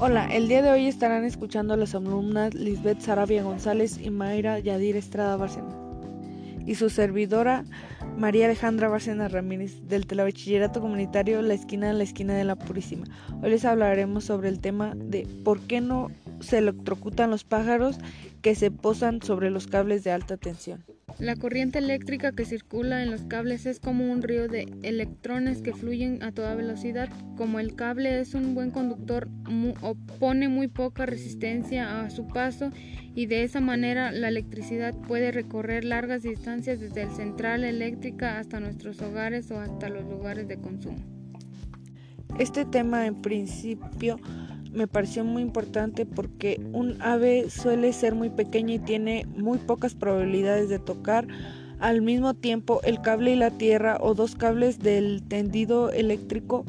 Hola, el día de hoy estarán escuchando las alumnas Lisbeth Sarabia González y Mayra Yadir Estrada Bárcena y su servidora María Alejandra Bárcena Ramírez del Telebachillerato Comunitario La Esquina en la Esquina de la Purísima. Hoy les hablaremos sobre el tema de por qué no se electrocutan los pájaros que se posan sobre los cables de alta tensión. La corriente eléctrica que circula en los cables es como un río de electrones que fluyen a toda velocidad. Como el cable es un buen conductor, opone muy poca resistencia a su paso y de esa manera la electricidad puede recorrer largas distancias desde el central eléctrica hasta nuestros hogares o hasta los lugares de consumo. Este tema en principio me pareció muy importante porque un ave suele ser muy pequeña y tiene muy pocas probabilidades de tocar al mismo tiempo el cable y la tierra o dos cables del tendido eléctrico.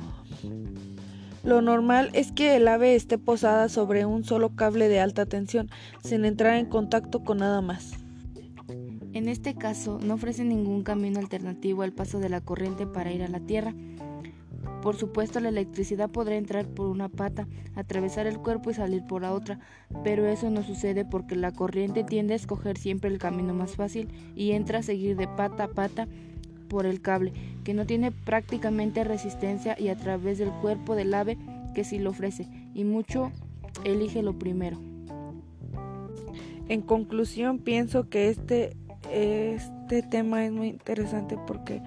Lo normal es que el ave esté posada sobre un solo cable de alta tensión sin entrar en contacto con nada más. En este caso no ofrece ningún camino alternativo al paso de la corriente para ir a la tierra por supuesto, la electricidad podrá entrar por una pata, atravesar el cuerpo y salir por la otra, pero eso no sucede porque la corriente tiende a escoger siempre el camino más fácil y entra a seguir de pata a pata por el cable, que no tiene prácticamente resistencia y a través del cuerpo del ave que sí lo ofrece, y mucho elige lo primero. En conclusión, pienso que este, este tema es muy interesante porque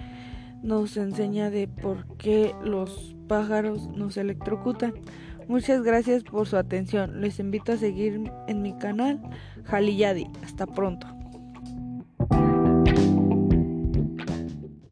nos enseña de por qué los pájaros nos electrocutan. Muchas gracias por su atención. Les invito a seguir en mi canal Jaliyadi. Hasta pronto.